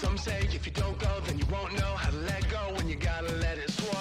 Some say if you don't go, then you won't know how to let go when you gotta let it swerve.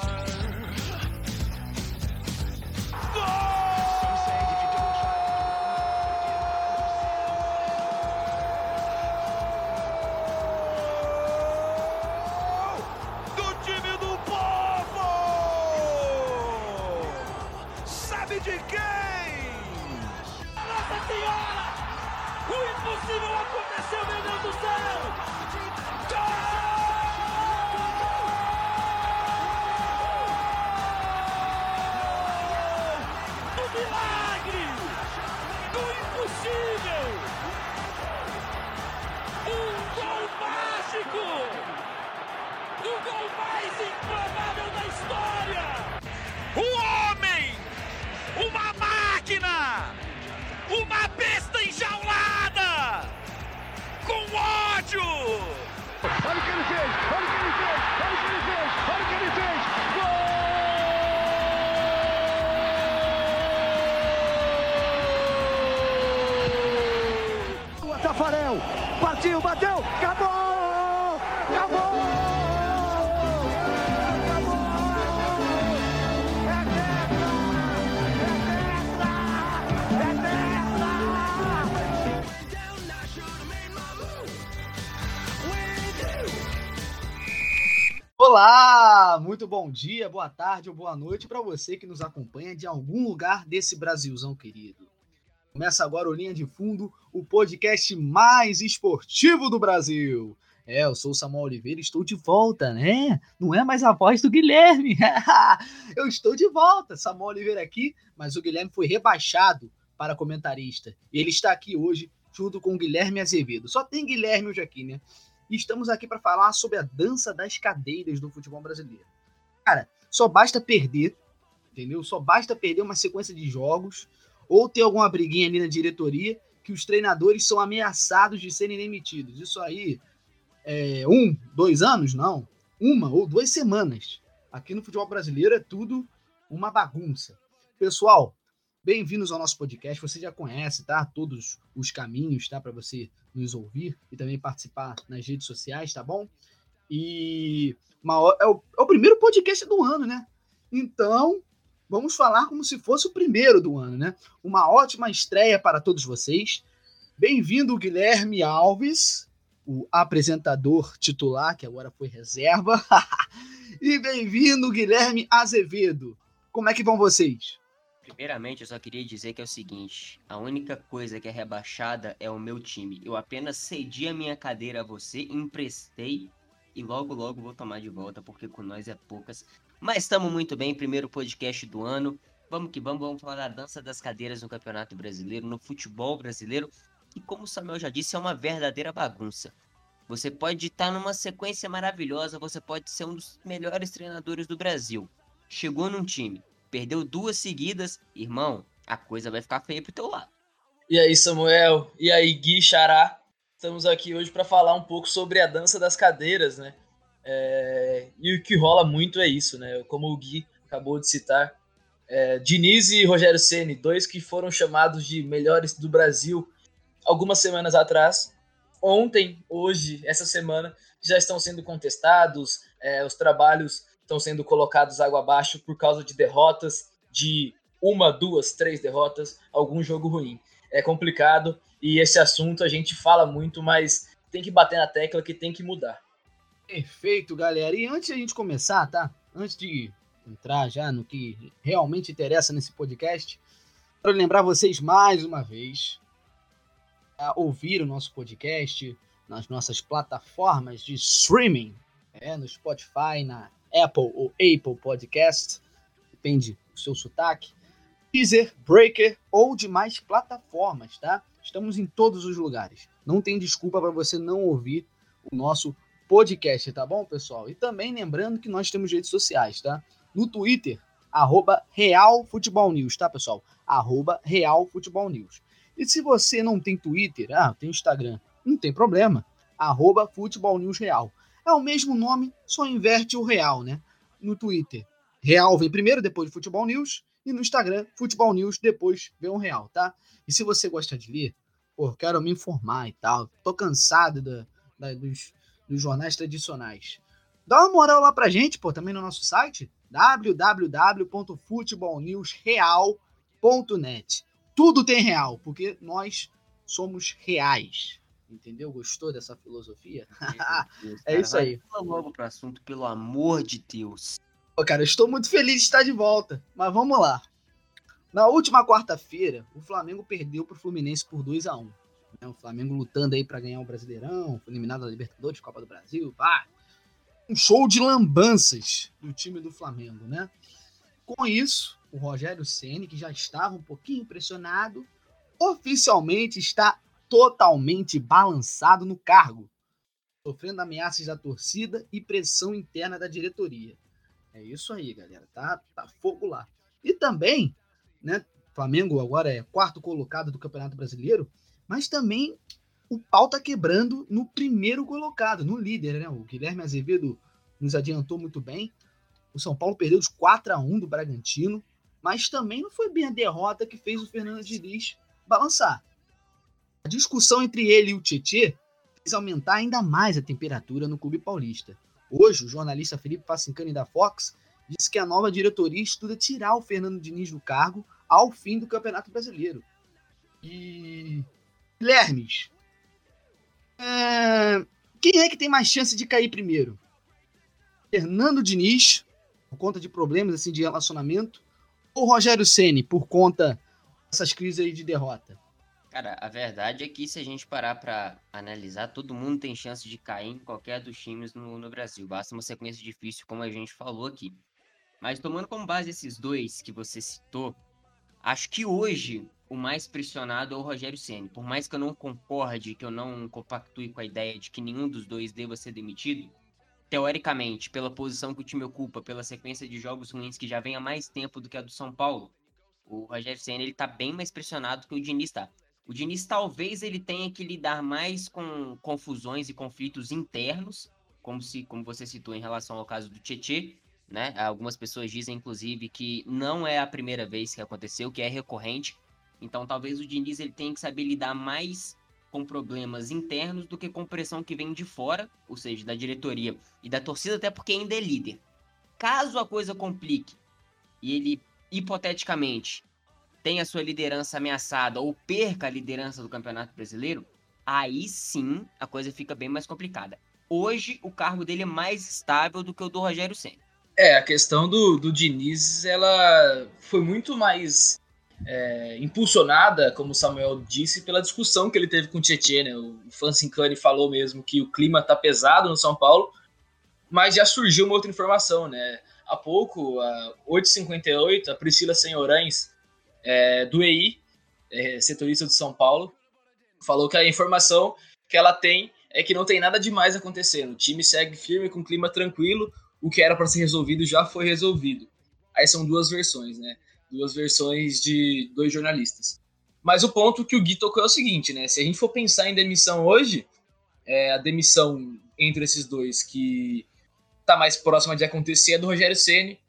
Olá, muito bom dia, boa tarde ou boa noite para você que nos acompanha de algum lugar desse Brasilzão querido. Começa agora o Linha de Fundo, o podcast mais esportivo do Brasil. É, eu sou o Samuel Oliveira estou de volta, né? Não é mais a voz do Guilherme. eu estou de volta, Samuel Oliveira aqui, mas o Guilherme foi rebaixado para comentarista. E ele está aqui hoje junto com o Guilherme Azevedo. Só tem Guilherme hoje aqui, né? E estamos aqui para falar sobre a dança das cadeiras do futebol brasileiro. Cara, só basta perder, entendeu? Só basta perder uma sequência de jogos ou ter alguma briguinha ali na diretoria que os treinadores são ameaçados de serem demitidos. Isso aí é um, dois anos? Não. Uma ou duas semanas. Aqui no futebol brasileiro é tudo uma bagunça. Pessoal, bem-vindos ao nosso podcast. Você já conhece, tá? Todos os caminhos, tá? Para você nos ouvir e também participar nas redes sociais, tá bom? E uma, é, o, é o primeiro podcast do ano, né? Então, vamos falar como se fosse o primeiro do ano, né? Uma ótima estreia para todos vocês. Bem-vindo, Guilherme Alves, o apresentador titular, que agora foi reserva. e bem-vindo, Guilherme Azevedo. Como é que vão vocês? Primeiramente, eu só queria dizer que é o seguinte: a única coisa que é rebaixada é o meu time. Eu apenas cedi a minha cadeira a você, emprestei e logo logo vou tomar de volta, porque com nós é poucas. Mas estamos muito bem, primeiro podcast do ano. Vamos que vamos, vamos falar da dança das cadeiras no Campeonato Brasileiro, no futebol brasileiro. E como o Samuel já disse, é uma verdadeira bagunça. Você pode estar numa sequência maravilhosa, você pode ser um dos melhores treinadores do Brasil. Chegou num time, perdeu duas seguidas, irmão, a coisa vai ficar feia pro teu lado. E aí, Samuel? E aí, Gui Xará? Estamos aqui hoje para falar um pouco sobre a dança das cadeiras, né? É... E o que rola muito é isso, né? Como o Gui acabou de citar. É... Diniz e Rogério Ceni, dois que foram chamados de melhores do Brasil algumas semanas atrás. Ontem, hoje, essa semana, já estão sendo contestados, é, os trabalhos estão sendo colocados água abaixo por causa de derrotas, de uma, duas, três derrotas, algum jogo ruim. É complicado e esse assunto a gente fala muito, mas tem que bater na tecla que tem que mudar. Perfeito, galera. E antes de a gente começar, tá? Antes de entrar já no que realmente interessa nesse podcast, quero lembrar vocês mais uma vez a ouvir o nosso podcast nas nossas plataformas de streaming, é, no Spotify, na Apple ou Apple Podcast, depende do seu sotaque, Deezer, Breaker ou demais plataformas, tá? Estamos em todos os lugares. Não tem desculpa para você não ouvir o nosso podcast, tá bom, pessoal? E também lembrando que nós temos redes sociais, tá? No Twitter, arroba Real Futebol News, tá, pessoal? Arroba Real Futebol News. E se você não tem Twitter, ah, tem Instagram, não tem problema. Arroba Futebol News Real. É o mesmo nome, só inverte o real, né? No Twitter, Real vem primeiro, depois de Futebol News. E no Instagram, Futebol News, depois vem o Real, tá? E se você gosta de ler, pô, quero me informar e tal. Tô cansado da, da, dos, nos jornais tradicionais. Dá uma moral lá pra gente, pô, também no nosso site, www.futebolnewsreal.net. Tudo tem real, porque nós somos reais. Entendeu? Gostou dessa filosofia? é isso aí. Vamos logo pro assunto, pelo amor de Deus. Pô, cara, eu estou muito feliz de estar de volta, mas vamos lá. Na última quarta-feira, o Flamengo perdeu para o Fluminense por 2 a 1 né? O Flamengo lutando aí para ganhar o Brasileirão, foi eliminado da Libertadores, Copa do Brasil, pá. Um show de lambanças do time do Flamengo, né? Com isso, o Rogério Ceni, que já estava um pouquinho impressionado, oficialmente está totalmente balançado no cargo, sofrendo ameaças da torcida e pressão interna da diretoria. É isso aí, galera. Tá, tá fogo lá. E também né? Flamengo agora é quarto colocado do Campeonato Brasileiro, mas também o pau tá quebrando no primeiro colocado, no líder, né? O Guilherme Azevedo nos adiantou muito bem. O São Paulo perdeu de 4 a 1 do Bragantino, mas também não foi bem a derrota que fez o Fernando Diniz balançar. A discussão entre ele e o Tietê fez aumentar ainda mais a temperatura no clube paulista. Hoje, o jornalista Felipe Facincani da Fox disse que a nova diretoria estuda tirar o Fernando Diniz do cargo ao fim do Campeonato Brasileiro. E. Guilhermes. É... Quem é que tem mais chance de cair primeiro? Fernando Diniz, por conta de problemas assim, de relacionamento, ou Rogério Ceni por conta dessas crises aí de derrota? Cara, a verdade é que se a gente parar para analisar, todo mundo tem chance de cair em qualquer dos times no, no Brasil. Basta uma sequência difícil, como a gente falou aqui. Mas tomando como base esses dois que você citou, acho que hoje o mais pressionado é o Rogério Ceni. Por mais que eu não concorde, que eu não compactue com a ideia de que nenhum dos dois deva ser demitido, teoricamente, pela posição que o time ocupa, pela sequência de jogos ruins que já vem há mais tempo do que a do São Paulo, o Rogério Ceni ele tá bem mais pressionado que o Diniz tá. O Diniz talvez ele tenha que lidar mais com confusões e conflitos internos, como se, como você citou em relação ao caso do Tietê, né? Algumas pessoas dizem, inclusive, que não é a primeira vez que aconteceu, que é recorrente. Então, talvez o Diniz ele tenha que saber lidar mais com problemas internos do que com pressão que vem de fora, ou seja, da diretoria e da torcida, até porque ainda é líder. Caso a coisa complique e ele, hipoteticamente, tenha sua liderança ameaçada ou perca a liderança do Campeonato Brasileiro, aí sim a coisa fica bem mais complicada. Hoje, o cargo dele é mais estável do que o do Rogério Senna. É, a questão do, do Diniz, ela foi muito mais é, impulsionada, como o Samuel disse, pela discussão que ele teve com o Tietchan, né? O Fancincani falou mesmo que o clima tá pesado no São Paulo, mas já surgiu uma outra informação, né? Há pouco, a 8h58, a Priscila Senhorães, é, do EI, é, setorista de São Paulo, falou que a informação que ela tem é que não tem nada demais acontecendo. O time segue firme com clima tranquilo, o que era para ser resolvido já foi resolvido. Aí são duas versões, né? Duas versões de dois jornalistas. Mas o ponto que o Gui tocou é o seguinte, né? Se a gente for pensar em demissão hoje, é, a demissão entre esses dois que tá mais próxima de acontecer é do Rogério Ceni,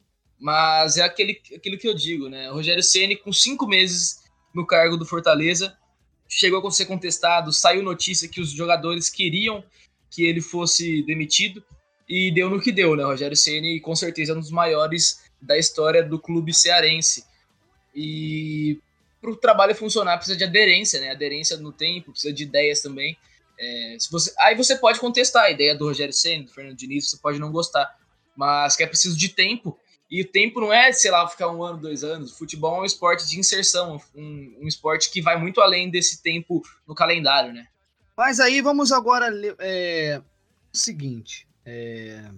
mas é aquele, aquilo que eu digo, né? O Rogério Ceni com cinco meses no cargo do Fortaleza chegou a ser contestado, saiu notícia que os jogadores queriam que ele fosse demitido e deu no que deu, né? Rogério Ceni com certeza é um dos maiores da história do clube cearense. E para o trabalho funcionar precisa de aderência, né? Aderência no tempo, precisa de ideias também. É, se você, aí você pode contestar a ideia do Rogério Ceni, do Fernando Diniz, você pode não gostar, mas que é preciso de tempo. E o tempo não é, sei lá, ficar um ano, dois anos. O futebol é um esporte de inserção, um, um esporte que vai muito além desse tempo no calendário, né? Mas aí vamos agora é, o seguinte: é...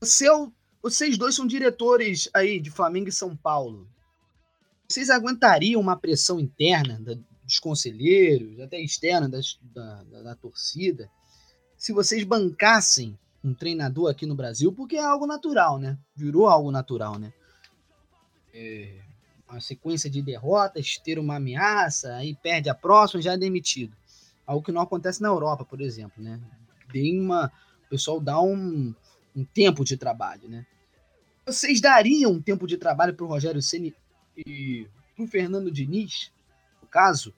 Você, é vocês dois são diretores aí de Flamengo e São Paulo. Vocês aguentariam uma pressão interna dos conselheiros, até externa das, da, da, da torcida, se vocês bancassem um treinador aqui no Brasil, porque é algo natural, né? Virou algo natural, né? É uma sequência de derrotas, ter uma ameaça, aí perde a próxima, já é demitido. Algo que não acontece na Europa, por exemplo, né? Tem uma, pessoal dá um, um tempo de trabalho, né? Vocês dariam um tempo de trabalho para o Rogério Ceni e para o Fernando Diniz, no caso,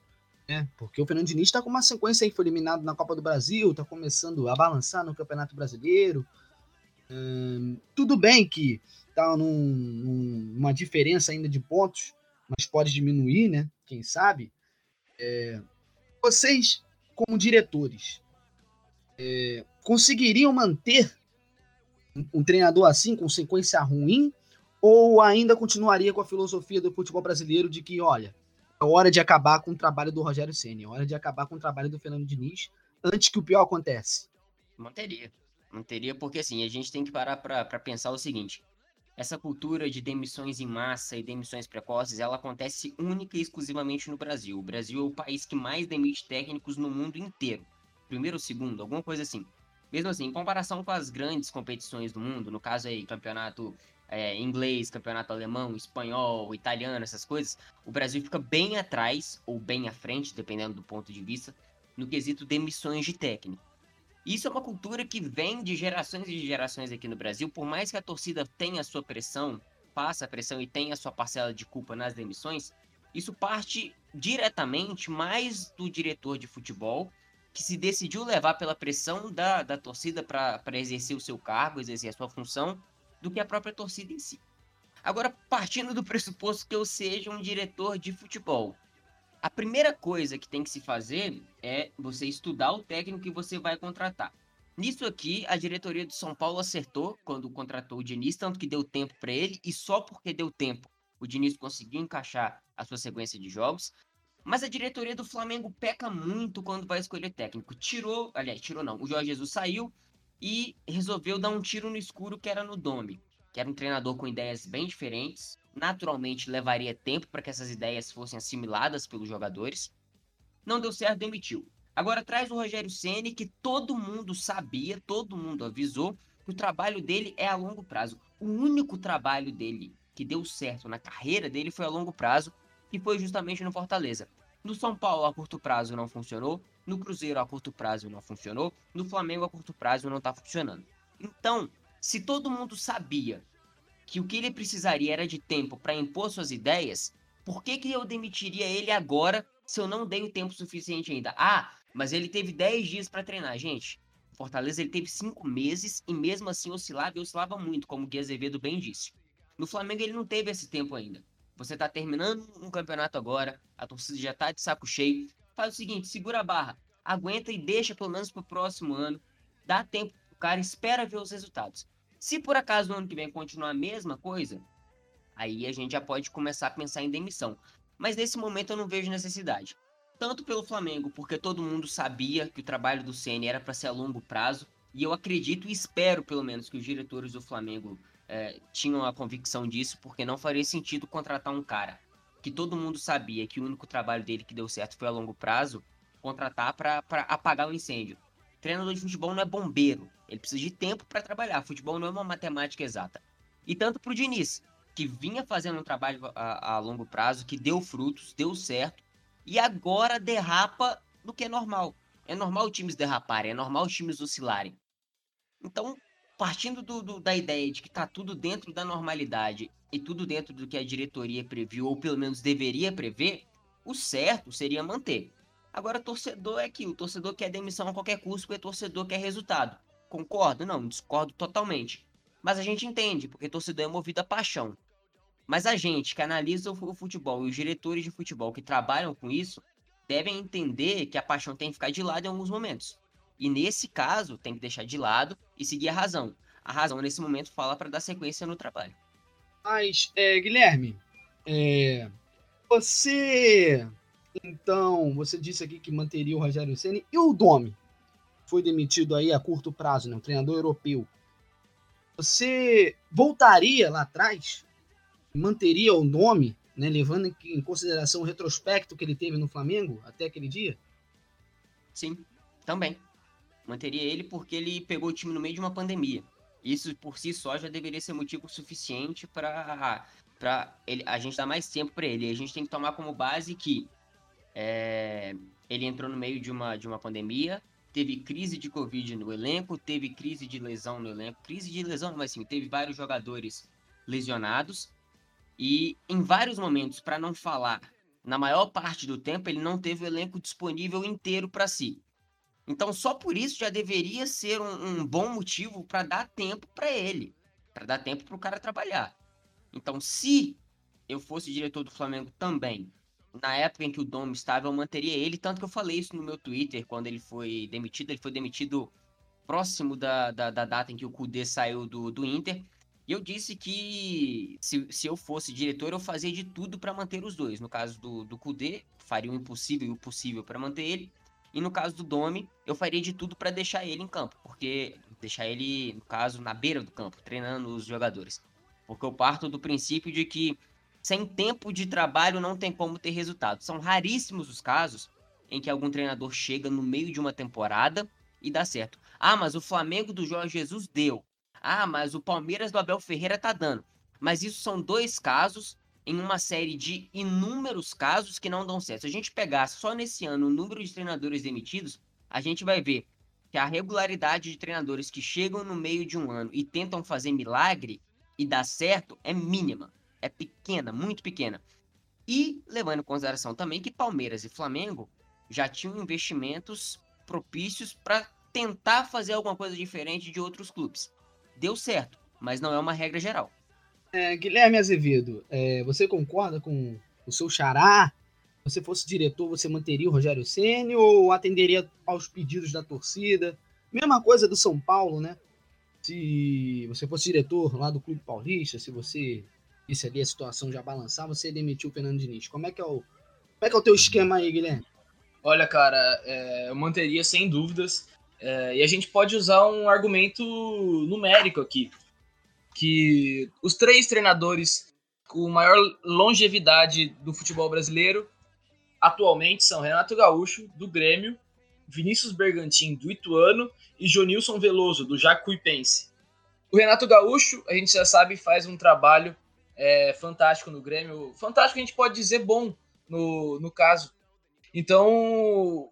né? Porque o Fernando Diniz está com uma sequência aí, foi eliminado na Copa do Brasil, está começando a balançar no Campeonato Brasileiro. Hum, tudo bem que está num, numa diferença ainda de pontos, mas pode diminuir, né? Quem sabe? É, vocês, como diretores, é, conseguiriam manter um treinador assim, com sequência ruim, ou ainda continuaria com a filosofia do futebol brasileiro de que, olha, hora de acabar com o trabalho do Rogério Ceni, é hora de acabar com o trabalho do Fernando Diniz antes que o pior aconteça? Manteria. Manteria porque, assim, a gente tem que parar para pensar o seguinte. Essa cultura de demissões em massa e demissões precoces, ela acontece única e exclusivamente no Brasil. O Brasil é o país que mais demite técnicos no mundo inteiro. Primeiro ou segundo, alguma coisa assim. Mesmo assim, em comparação com as grandes competições do mundo, no caso aí, campeonato é, inglês, campeonato alemão, espanhol, italiano, essas coisas, o Brasil fica bem atrás, ou bem à frente, dependendo do ponto de vista, no quesito demissões de técnico. Isso é uma cultura que vem de gerações e gerações aqui no Brasil, por mais que a torcida tenha a sua pressão, faça a pressão e tenha a sua parcela de culpa nas demissões, isso parte diretamente mais do diretor de futebol, que se decidiu levar pela pressão da, da torcida para exercer o seu cargo, exercer a sua função, do que a própria torcida em si. Agora, partindo do pressuposto que eu seja um diretor de futebol, a primeira coisa que tem que se fazer é você estudar o técnico que você vai contratar. Nisso aqui, a diretoria do São Paulo acertou quando contratou o Diniz, tanto que deu tempo para ele, e só porque deu tempo o Diniz conseguiu encaixar a sua sequência de jogos. Mas a diretoria do Flamengo peca muito quando vai escolher técnico. Tirou, aliás, tirou não. O Jorge Jesus saiu, e resolveu dar um tiro no escuro que era no Domi, que era um treinador com ideias bem diferentes. Naturalmente levaria tempo para que essas ideias fossem assimiladas pelos jogadores. Não deu certo, demitiu. Agora traz o Rogério Ceni que todo mundo sabia, todo mundo avisou que o trabalho dele é a longo prazo. O único trabalho dele que deu certo na carreira dele foi a longo prazo, que foi justamente no Fortaleza. No São Paulo a curto prazo não funcionou, no Cruzeiro a curto prazo não funcionou, no Flamengo a curto prazo não está funcionando. Então, se todo mundo sabia que o que ele precisaria era de tempo para impor suas ideias, por que, que eu demitiria ele agora se eu não dei o tempo suficiente ainda? Ah, mas ele teve 10 dias para treinar, gente. Fortaleza ele teve 5 meses e mesmo assim oscilava e oscilava muito, como o Gui Azevedo bem disse. No Flamengo ele não teve esse tempo ainda. Você tá terminando um campeonato agora, a torcida já tá de saco cheio, faz o seguinte, segura a barra, aguenta e deixa pelo menos pro próximo ano, dá tempo pro cara, espera ver os resultados. Se por acaso no ano que vem continuar a mesma coisa, aí a gente já pode começar a pensar em demissão. Mas nesse momento eu não vejo necessidade. Tanto pelo Flamengo, porque todo mundo sabia que o trabalho do CN era para ser a longo prazo, e eu acredito e espero pelo menos que os diretores do Flamengo é, tinham a convicção disso, porque não faria sentido contratar um cara que todo mundo sabia que o único trabalho dele que deu certo foi a longo prazo, contratar para apagar o incêndio. Treinador de futebol não é bombeiro, ele precisa de tempo para trabalhar. Futebol não é uma matemática exata. E tanto para o Diniz, que vinha fazendo um trabalho a, a longo prazo, que deu frutos, deu certo, e agora derrapa no que é normal. É normal times derraparem, é normal times oscilarem. Então, partindo do, do, da ideia de que está tudo dentro da normalidade e tudo dentro do que a diretoria previu, ou pelo menos deveria prever, o certo seria manter. Agora, torcedor é aquilo, o torcedor quer demissão a qualquer custo, porque torcedor quer resultado. Concordo? Não, discordo totalmente. Mas a gente entende, porque torcedor é movido a paixão. Mas a gente que analisa o futebol e os diretores de futebol que trabalham com isso, devem entender que a paixão tem que ficar de lado em alguns momentos. E nesse caso, tem que deixar de lado e seguir a razão. A razão, nesse momento, fala para dar sequência no trabalho. Mas, é, Guilherme, é, você. Então, você disse aqui que manteria o Rogério Ceni e o Domi foi demitido aí a curto prazo, né? Um treinador europeu. Você voltaria lá atrás? Manteria o nome, né? Levando em consideração o retrospecto que ele teve no Flamengo até aquele dia? Sim, também. Manteria ele porque ele pegou o time no meio de uma pandemia. Isso por si só já deveria ser motivo suficiente para para a gente dar mais tempo para ele. A gente tem que tomar como base que é, ele entrou no meio de uma, de uma pandemia, teve crise de Covid no elenco, teve crise de lesão no elenco, crise de lesão, mas assim, teve vários jogadores lesionados e em vários momentos, para não falar na maior parte do tempo, ele não teve o elenco disponível inteiro para si. Então, só por isso já deveria ser um, um bom motivo para dar tempo para ele, para dar tempo para o cara trabalhar. Então, se eu fosse diretor do Flamengo também, na época em que o Dom estava, eu manteria ele. Tanto que eu falei isso no meu Twitter quando ele foi demitido. Ele foi demitido próximo da, da, da data em que o Kudê saiu do, do Inter. E eu disse que se, se eu fosse diretor, eu fazia de tudo para manter os dois. No caso do, do Kudê, faria o impossível e o possível para manter ele. E no caso do Domi, eu faria de tudo para deixar ele em campo. Porque deixar ele, no caso, na beira do campo, treinando os jogadores. Porque eu parto do princípio de que sem tempo de trabalho não tem como ter resultado. São raríssimos os casos em que algum treinador chega no meio de uma temporada e dá certo. Ah, mas o Flamengo do Jorge Jesus deu. Ah, mas o Palmeiras do Abel Ferreira tá dando. Mas isso são dois casos em uma série de inúmeros casos que não dão certo. Se a gente pegar só nesse ano o número de treinadores demitidos, a gente vai ver que a regularidade de treinadores que chegam no meio de um ano e tentam fazer milagre e dar certo é mínima. É pequena, muito pequena. E levando em consideração também que Palmeiras e Flamengo já tinham investimentos propícios para tentar fazer alguma coisa diferente de outros clubes deu certo, mas não é uma regra geral. É, Guilherme Azevedo, é, você concorda com o seu xará? Se você fosse diretor, você manteria o Rogério Ceni ou atenderia aos pedidos da torcida? Mesma coisa do São Paulo, né? Se você fosse diretor lá do Clube Paulista, se você visse ali a situação já balançar, você demitiu o Fernando Diniz. Como é que é o, como é, que é o teu esquema aí, Guilherme? Olha, cara, é, eu manteria sem dúvidas. É, e a gente pode usar um argumento numérico aqui, que os três treinadores com maior longevidade do futebol brasileiro atualmente são Renato Gaúcho, do Grêmio, Vinícius Bergantin, do Ituano, e Jonilson Veloso, do Jacuipense. O Renato Gaúcho, a gente já sabe, faz um trabalho é, fantástico no Grêmio. Fantástico, a gente pode dizer bom no, no caso. Então,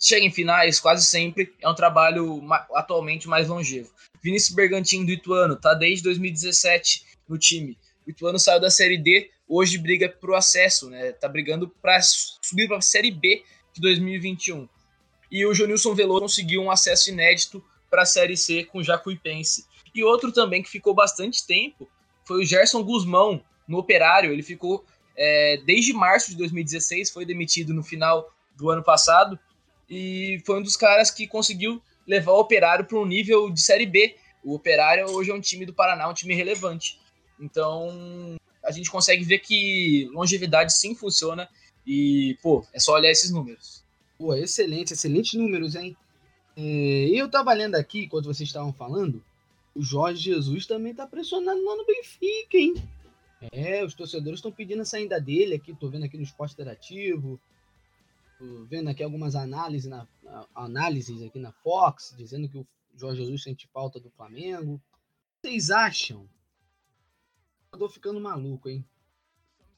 chega em finais quase sempre, é um trabalho atualmente mais longevo. Vinícius Bergantin do Ituano tá desde 2017 no time. O Ituano saiu da Série D, hoje briga pro acesso, né? Tá brigando para subir para a Série B de 2021. E o Jonilson Veloso conseguiu um acesso inédito para a Série C com o Jacuipense. E outro também que ficou bastante tempo foi o Gerson Guzmão, no Operário. Ele ficou é, desde março de 2016, foi demitido no final do ano passado e foi um dos caras que conseguiu levar o Operário para um nível de Série B. O Operário hoje é um time do Paraná, um time relevante. Então, a gente consegue ver que longevidade sim funciona e, pô, é só olhar esses números. Pô, excelente, excelentes números, hein? É, eu tava lendo aqui, enquanto vocês estavam falando, o Jorge Jesus também tá pressionando lá no Benfica, hein? É, os torcedores estão pedindo a saída dele aqui, tô vendo aqui no Esporte Interativo vendo aqui algumas análises, na, análises aqui na Fox, dizendo que o Jorge Jesus sente falta do Flamengo. Vocês acham? Eu tô ficando maluco, hein?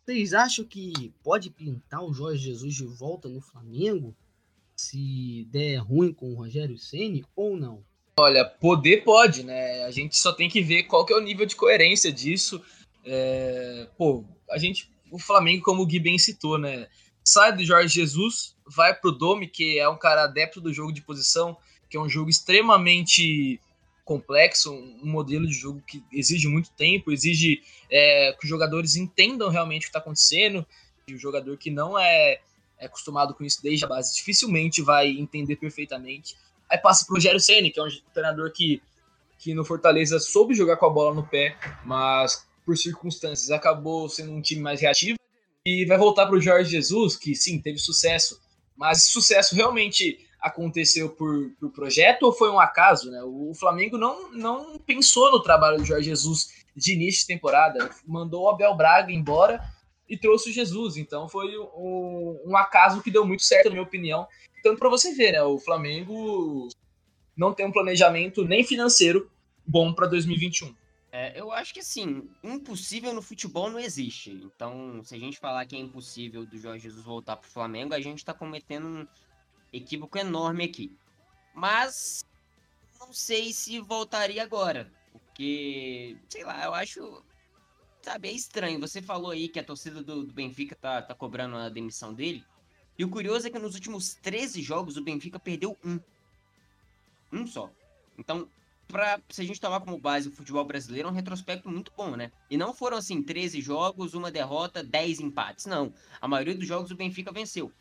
Vocês acham que pode pintar o Jorge Jesus de volta no Flamengo se der ruim com o Rogério Ceni ou não? Olha, poder pode, né? A gente só tem que ver qual que é o nível de coerência disso. É... Pô, a gente, o Flamengo, como o Gui bem citou, né? Sai do Jorge Jesus, vai pro Domi, que é um cara adepto do jogo de posição, que é um jogo extremamente complexo, um modelo de jogo que exige muito tempo, exige é, que os jogadores entendam realmente o que está acontecendo, e o jogador que não é, é, acostumado com isso desde a base dificilmente vai entender perfeitamente. Aí passa pro Rogério Ceni, que é um treinador que, que no Fortaleza soube jogar com a bola no pé, mas por circunstâncias acabou sendo um time mais reativo e vai voltar para o Jorge Jesus, que sim, teve sucesso, mas sucesso realmente aconteceu por, por projeto ou foi um acaso? Né? O Flamengo não, não pensou no trabalho do Jorge Jesus de início de temporada, mandou o Abel Braga embora e trouxe o Jesus, então foi um, um acaso que deu muito certo, na minha opinião. Tanto para você ver, né? o Flamengo não tem um planejamento nem financeiro bom para 2021. É, eu acho que assim, impossível no futebol não existe. Então, se a gente falar que é impossível do Jorge Jesus voltar pro Flamengo, a gente tá cometendo um equívoco enorme aqui. Mas não sei se voltaria agora. Porque, sei lá, eu acho. sabe, é estranho. Você falou aí que a torcida do, do Benfica tá, tá cobrando a demissão dele. E o curioso é que nos últimos 13 jogos o Benfica perdeu um. Um só. Então, se a gente tomar como base o futebol brasileiro, é um retrospecto muito bom, né? E não foram assim, 13 jogos, uma derrota, 10 empates. Não. A maioria dos jogos o Benfica venceu.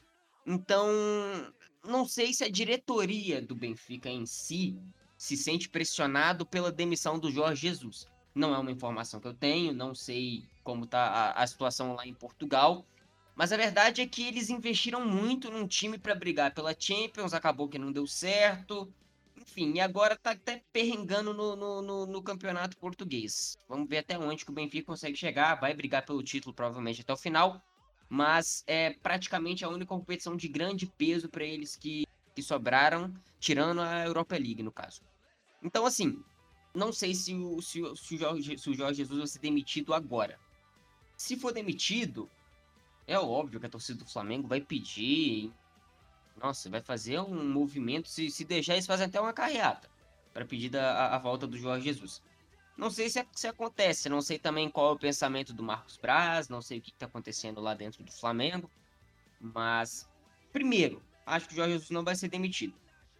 Então, não sei se a diretoria do Benfica em si se sente pressionado pela demissão do Jorge Jesus. Não é uma informação que eu tenho, não sei como tá a, a situação lá em Portugal. Mas a verdade é que eles investiram muito num time para brigar pela Champions, acabou que não deu certo. Enfim, e agora tá até perrengando no, no, no, no, campeonato português. Vamos ver até onde que o Benfica consegue chegar. Vai brigar pelo título provavelmente até o final. Mas é praticamente a única competição de grande peso para eles que, que sobraram, tirando a Europa League, no caso. Então, assim, não sei se o, se, se o, Jorge, se o Jorge Jesus vai ser demitido agora. Se for demitido, é óbvio que a torcida do Flamengo vai pedir. Nossa, vai fazer um movimento. Se, se deixar, eles fazem até uma carreata para pedir a, a, volta do Jorge Jesus. Não sei se, se acontece, não sei também qual é o pensamento do Marcos Braz, não sei o que está acontecendo lá dentro do Flamengo. Mas, primeiro, acho que o Jorge Jesus não vai ser demitido.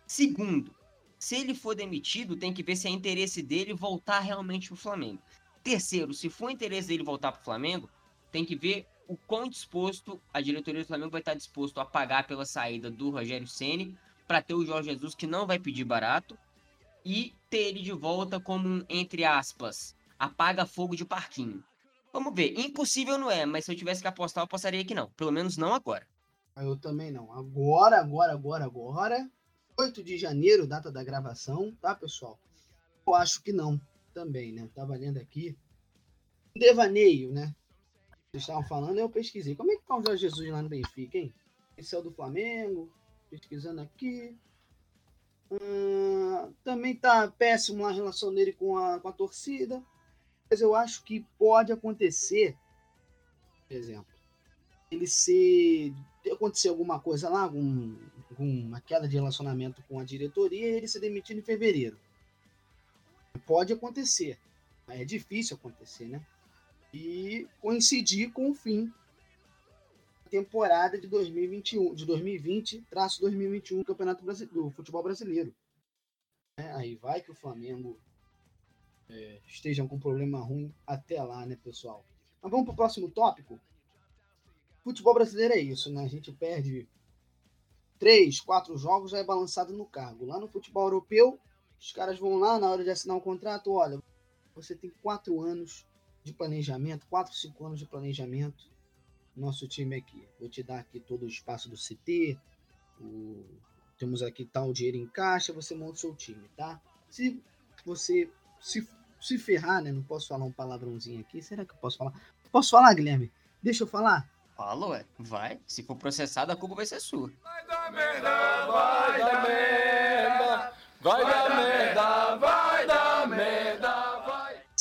Segundo, se ele for demitido, tem que ver se é interesse dele voltar realmente pro Flamengo. Terceiro, se for interesse dele voltar pro Flamengo, tem que ver o quão disposto a diretoria do Flamengo vai estar disposto a pagar pela saída do Rogério Ceni para ter o Jorge Jesus que não vai pedir barato e ter ele de volta como um, entre aspas, apaga fogo de parquinho. Vamos ver, impossível não é, mas se eu tivesse que apostar, eu apostaria que não. Pelo menos não agora. Eu também não. Agora, agora, agora, agora. 8 de janeiro, data da gravação, tá, pessoal? Eu acho que não, também, né? Tava lendo aqui. Devaneio, né? Vocês estavam falando, eu pesquisei. Como é que tá o Jorge Jesus lá no Benfica, hein? Esse é o do Flamengo, pesquisando aqui. Hum, também tá péssimo a relação dele com a, com a torcida. Mas eu acho que pode acontecer, por exemplo, ele se acontecer alguma coisa lá, algum, alguma queda de relacionamento com a diretoria e ele se demitir em fevereiro. Pode acontecer, é difícil acontecer, né? E coincidir com o fim da temporada de 2021, de 2020, traço 2021 do Campeonato do Futebol Brasileiro. É, aí vai que o Flamengo é, esteja com um problema ruim até lá, né, pessoal? Mas vamos para o próximo tópico. Futebol brasileiro é isso, né? A gente perde três, quatro jogos, já é balançado no cargo. Lá no futebol europeu, os caras vão lá na hora de assinar um contrato, olha, você tem quatro anos de planejamento, quatro, cinco anos de planejamento. Nosso time aqui, vou te dar aqui todo o espaço do CT, o... temos aqui tal dinheiro em caixa, você monta o seu time, tá? Se você se, se ferrar, né? Não posso falar um palavrãozinho aqui, será que eu posso falar? Posso falar, Guilherme? Deixa eu falar? Fala, ué. Vai. Se for processado, a culpa vai ser sua. Vai dar merda, vai dar merda. Vai dar merda,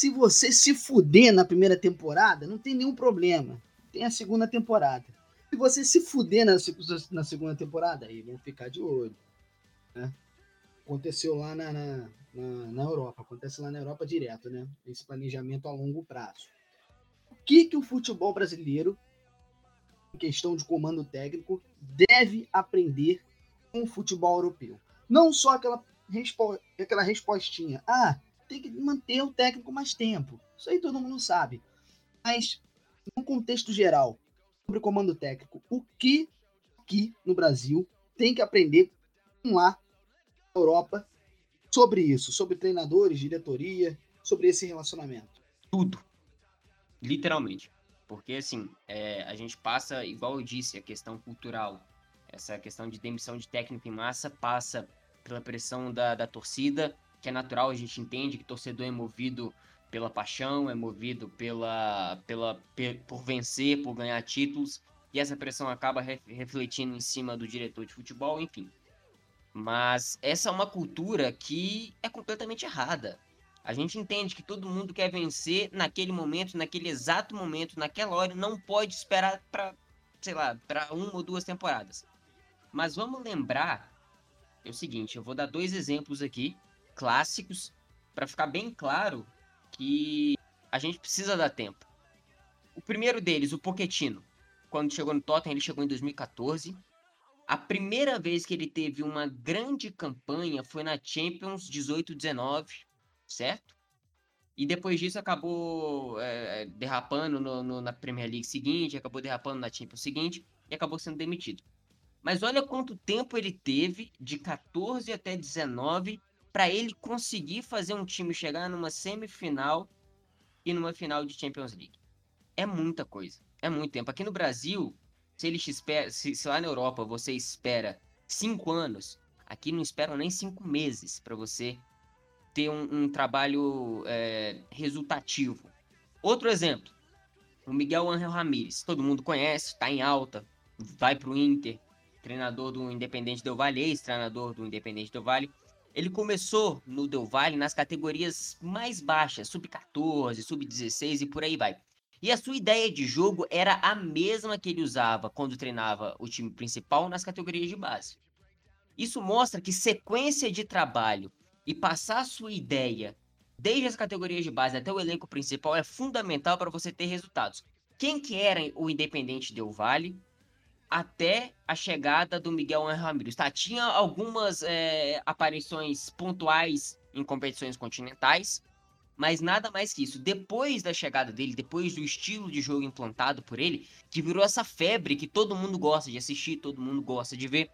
Se você se fuder na primeira temporada, não tem nenhum problema. Tem a segunda temporada. Se você se fuder na, na segunda temporada, aí vão ficar de olho. Né? Aconteceu lá na, na, na, Europa. Acontece lá na Europa direto, né? Esse planejamento a longo prazo. O que, que o futebol brasileiro em questão de comando técnico, deve aprender com o futebol europeu. Não só aquela, aquela respostinha, ah, tem que manter o técnico mais tempo. Isso aí todo mundo sabe. Mas, no contexto geral, sobre comando técnico, o que aqui no Brasil tem que aprender lá na Europa sobre isso, sobre treinadores, diretoria, sobre esse relacionamento? Tudo. Literalmente. Porque, assim, é, a gente passa, igual eu disse, a questão cultural, essa questão de demissão de técnico em massa passa pela pressão da, da torcida, que é natural, a gente entende que torcedor é movido pela paixão, é movido pela, pela, por vencer, por ganhar títulos, e essa pressão acaba refletindo em cima do diretor de futebol, enfim. Mas essa é uma cultura que é completamente errada. A gente entende que todo mundo quer vencer naquele momento, naquele exato momento, naquela hora, não pode esperar para, sei lá, para uma ou duas temporadas. Mas vamos lembrar é o seguinte, eu vou dar dois exemplos aqui clássicos para ficar bem claro que a gente precisa dar tempo. O primeiro deles, o Pochettino. Quando chegou no Tottenham, ele chegou em 2014. A primeira vez que ele teve uma grande campanha foi na Champions 18-19, certo? E depois disso acabou é, derrapando no, no, na Premier League seguinte, acabou derrapando na Champions seguinte e acabou sendo demitido. Mas olha quanto tempo ele teve, de 14 até 19, para ele conseguir fazer um time chegar numa semifinal e numa final de Champions League. É muita coisa, é muito tempo. Aqui no Brasil, se ele espera, se, se lá na Europa você espera cinco anos, aqui não esperam nem cinco meses para você ter um, um trabalho é, resultativo. Outro exemplo, o Miguel Angel Ramírez, todo mundo conhece, está em alta, vai para o Inter, treinador do Independente Del Valle, ex-treinador do Independente Del Valle. Ele começou no Del Valle nas categorias mais baixas, sub-14, sub-16 e por aí vai. E a sua ideia de jogo era a mesma que ele usava quando treinava o time principal nas categorias de base. Isso mostra que sequência de trabalho e passar a sua ideia desde as categorias de base até o elenco principal é fundamental para você ter resultados. Quem que era o Independente Del Vale até a chegada do Miguel Ramírez? Tá, tinha algumas é, aparições pontuais em competições continentais, mas nada mais que isso. Depois da chegada dele, depois do estilo de jogo implantado por ele, que virou essa febre que todo mundo gosta de assistir, todo mundo gosta de ver,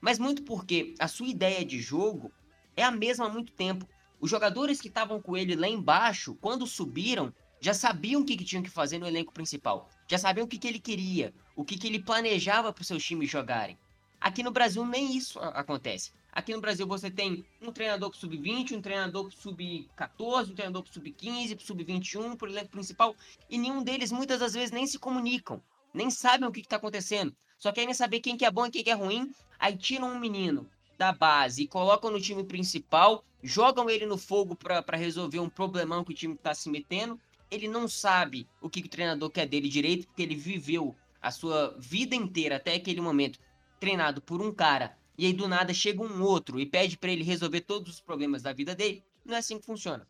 mas muito porque a sua ideia de jogo é a mesma há muito tempo. Os jogadores que estavam com ele lá embaixo, quando subiram, já sabiam o que, que tinham que fazer no elenco principal. Já sabiam o que, que ele queria, o que, que ele planejava para os seus times jogarem. Aqui no Brasil nem isso acontece. Aqui no Brasil você tem um treinador para sub-20, um treinador para sub-14, um treinador para sub-15, para sub-21, para o elenco principal, e nenhum deles muitas das vezes nem se comunicam, nem sabem o que está acontecendo. Só querem saber quem que é bom e quem que é ruim, aí tiram um menino da base e colocam no time principal, jogam ele no fogo para resolver um problemão que o time está se metendo. Ele não sabe o que o treinador quer dele direito, porque ele viveu a sua vida inteira até aquele momento treinado por um cara e aí do nada chega um outro e pede para ele resolver todos os problemas da vida dele. Não é assim que funciona.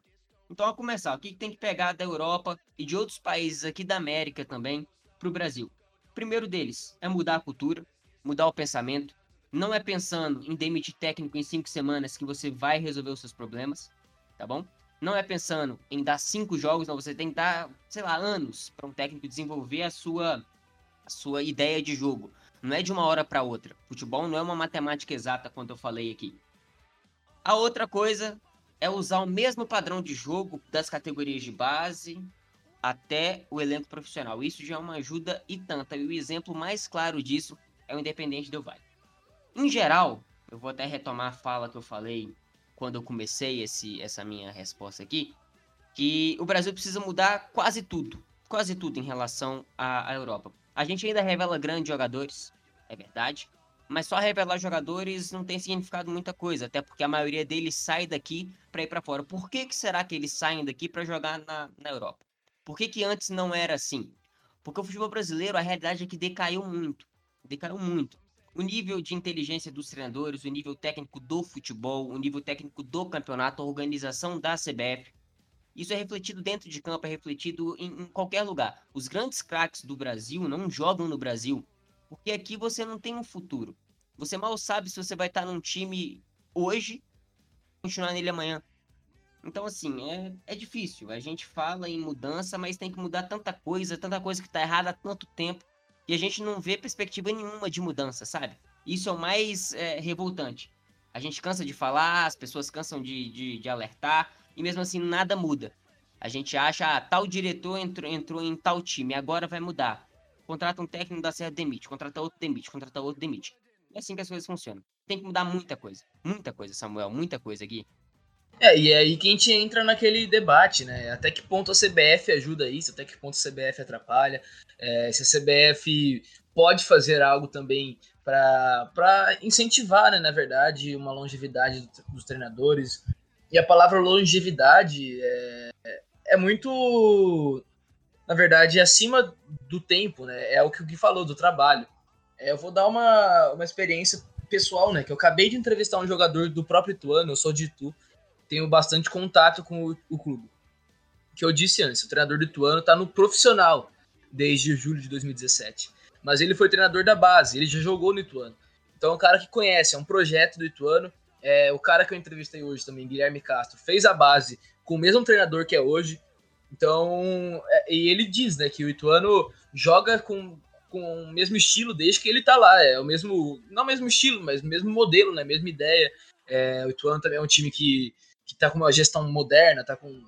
Então, a começar, o que tem que pegar da Europa e de outros países aqui da América também para o Brasil? Primeiro deles é mudar a cultura, mudar o pensamento, não é pensando em demitir técnico em cinco semanas que você vai resolver os seus problemas, tá bom? Não é pensando em dar cinco jogos, não. Você tem que dar, sei lá, anos para um técnico desenvolver a sua, a sua ideia de jogo. Não é de uma hora para outra. Futebol não é uma matemática exata, quanto eu falei aqui. A outra coisa é usar o mesmo padrão de jogo das categorias de base até o elenco profissional. Isso já é uma ajuda e tanta. E o exemplo mais claro disso é o Independente do Vale. Em geral, eu vou até retomar a fala que eu falei quando eu comecei esse, essa minha resposta aqui, que o Brasil precisa mudar quase tudo, quase tudo em relação à, à Europa. A gente ainda revela grandes jogadores, é verdade, mas só revelar jogadores não tem significado muita coisa, até porque a maioria deles sai daqui para ir para fora. Por que, que será que eles saem daqui para jogar na, na Europa? Por que, que antes não era assim? Porque o futebol brasileiro, a realidade é que decaiu muito. Decaiu muito o nível de inteligência dos treinadores, o nível técnico do futebol, o nível técnico do campeonato, a organização da CBF. Isso é refletido dentro de campo, é refletido em, em qualquer lugar. Os grandes craques do Brasil não jogam no Brasil, porque aqui você não tem um futuro. Você mal sabe se você vai estar num time hoje, continuar nele amanhã. Então, assim, é, é difícil. A gente fala em mudança, mas tem que mudar tanta coisa, tanta coisa que está errada há tanto tempo e a gente não vê perspectiva nenhuma de mudança, sabe? Isso é o mais é, revoltante. A gente cansa de falar, as pessoas cansam de, de, de, alertar, e mesmo assim nada muda. A gente acha, ah, tal diretor entrou, entrou em tal time, agora vai mudar. Contrata um técnico, dá certo, demite. Contrata outro, demite. Contrata outro, demite. É assim que as coisas funcionam. Tem que mudar muita coisa. Muita coisa, Samuel. Muita coisa aqui. É, e é aí que a gente entra naquele debate, né? Até que ponto a CBF ajuda isso, até que ponto a CBF atrapalha, é, se a CBF pode fazer algo também para incentivar, né, na verdade, uma longevidade dos treinadores. E a palavra longevidade é, é muito, na verdade, acima do tempo, né? É o que o Gui falou, do trabalho. É, eu vou dar uma, uma experiência pessoal, né? Que eu acabei de entrevistar um jogador do próprio Ituano, eu sou de Itu, tenho bastante contato com o, o clube. Que eu disse antes, o treinador do Ituano está no profissional. desde julho de 2017. Mas ele foi treinador da base, ele já jogou no Ituano. Então é um cara que conhece, é um projeto do Ituano. É, o cara que eu entrevistei hoje também, Guilherme Castro, fez a base com o mesmo treinador que é hoje. Então, é, e ele diz, né, que o Ituano joga com, com o mesmo estilo desde que ele tá lá. É o mesmo, não o mesmo estilo, mas o mesmo modelo, né, mesma ideia. É, o Ituano também é um time que, que tá com uma gestão moderna, tá com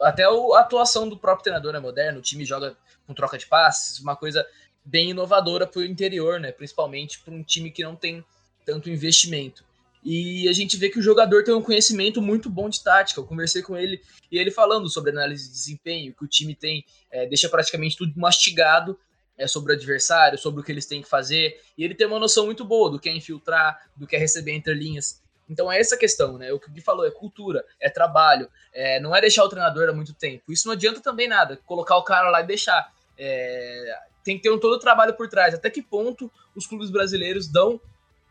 até a atuação do próprio treinador é moderna, o time joga com troca de passes, uma coisa bem inovadora para o interior, né? Principalmente para um time que não tem tanto investimento. E a gente vê que o jogador tem um conhecimento muito bom de tática. Eu conversei com ele e ele falando sobre análise de desempenho, que o time tem, é, deixa praticamente tudo mastigado é, sobre o adversário, sobre o que eles têm que fazer. E ele tem uma noção muito boa do que é infiltrar, do que é receber entre linhas. Então é essa questão, né? O que o Gui falou é cultura, é trabalho, é, não é deixar o treinador há muito tempo. Isso não adianta também nada, colocar o cara lá e deixar. É, tem que ter um todo o trabalho por trás. Até que ponto os clubes brasileiros dão